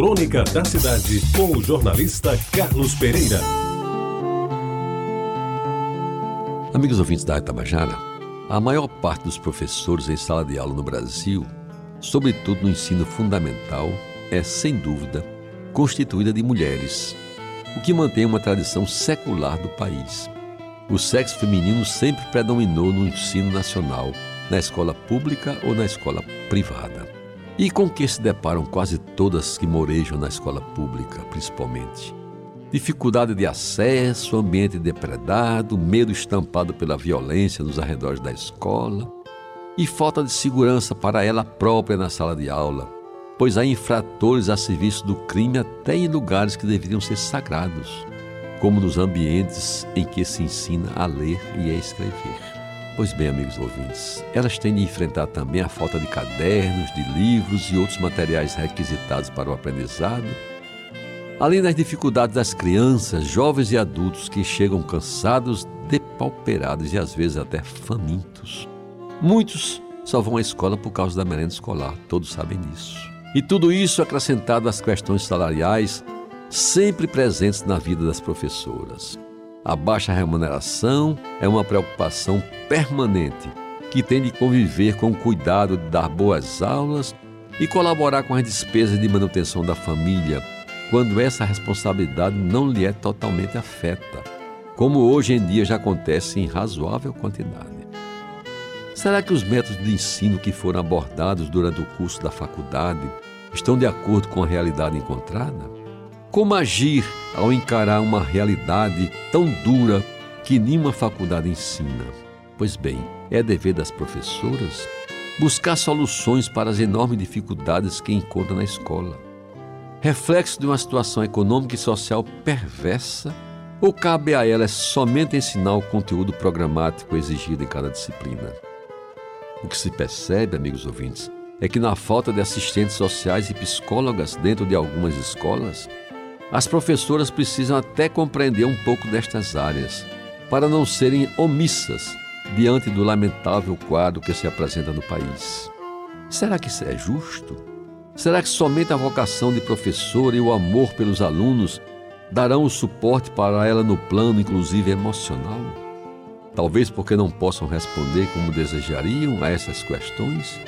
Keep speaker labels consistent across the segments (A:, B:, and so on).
A: Crônica da Cidade, com o jornalista Carlos Pereira.
B: Amigos ouvintes da Itabajara, a maior parte dos professores em sala de aula no Brasil, sobretudo no ensino fundamental, é, sem dúvida, constituída de mulheres, o que mantém uma tradição secular do país. O sexo feminino sempre predominou no ensino nacional, na escola pública ou na escola privada. E com que se deparam quase todas que morejam na escola pública, principalmente? Dificuldade de acesso, ambiente depredado, medo estampado pela violência nos arredores da escola e falta de segurança para ela própria na sala de aula, pois há infratores a serviço do crime até em lugares que deveriam ser sagrados, como nos ambientes em que se ensina a ler e a escrever. Pois bem, amigos ouvintes, elas têm de enfrentar também a falta de cadernos, de livros e outros materiais requisitados para o aprendizado, além das dificuldades das crianças, jovens e adultos que chegam cansados, depauperados e às vezes até famintos. Muitos só vão à escola por causa da merenda escolar, todos sabem disso. E tudo isso acrescentado às questões salariais sempre presentes na vida das professoras. A baixa remuneração é uma preocupação permanente que tem de conviver com o cuidado de dar boas aulas e colaborar com as despesas de manutenção da família, quando essa responsabilidade não lhe é totalmente afeta, como hoje em dia já acontece em razoável quantidade. Será que os métodos de ensino que foram abordados durante o curso da faculdade estão de acordo com a realidade encontrada? Como agir ao encarar uma realidade tão dura que nenhuma faculdade ensina? Pois bem, é dever das professoras buscar soluções para as enormes dificuldades que encontram na escola. Reflexo de uma situação econômica e social perversa ou cabe a elas somente ensinar o conteúdo programático exigido em cada disciplina? O que se percebe, amigos ouvintes, é que na falta de assistentes sociais e psicólogas dentro de algumas escolas, as professoras precisam até compreender um pouco destas áreas, para não serem omissas diante do lamentável quadro que se apresenta no país. Será que isso é justo? Será que somente a vocação de professora e o amor pelos alunos darão o suporte para ela no plano, inclusive emocional? Talvez porque não possam responder como desejariam a essas questões?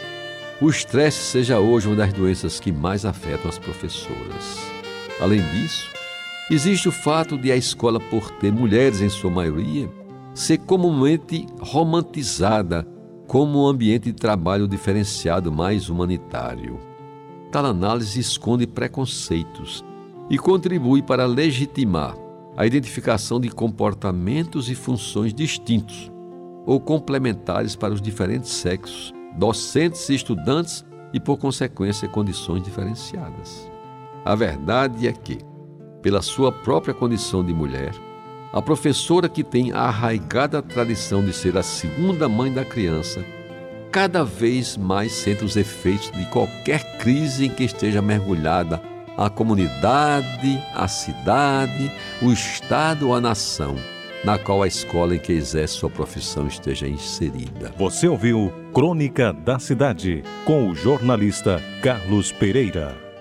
B: O estresse seja hoje uma das doenças que mais afetam as professoras. Além disso, existe o fato de a escola, por ter mulheres em sua maioria, ser comumente romantizada como um ambiente de trabalho diferenciado mais humanitário. Tal análise esconde preconceitos e contribui para legitimar a identificação de comportamentos e funções distintos ou complementares para os diferentes sexos, docentes e estudantes e, por consequência, condições diferenciadas. A verdade é que, pela sua própria condição de mulher, a professora que tem a arraigada tradição de ser a segunda mãe da criança, cada vez mais sente os efeitos de qualquer crise em que esteja mergulhada a comunidade, a cidade, o Estado ou a nação, na qual a escola em que exerce sua profissão esteja inserida.
A: Você ouviu Crônica da Cidade, com o jornalista Carlos Pereira.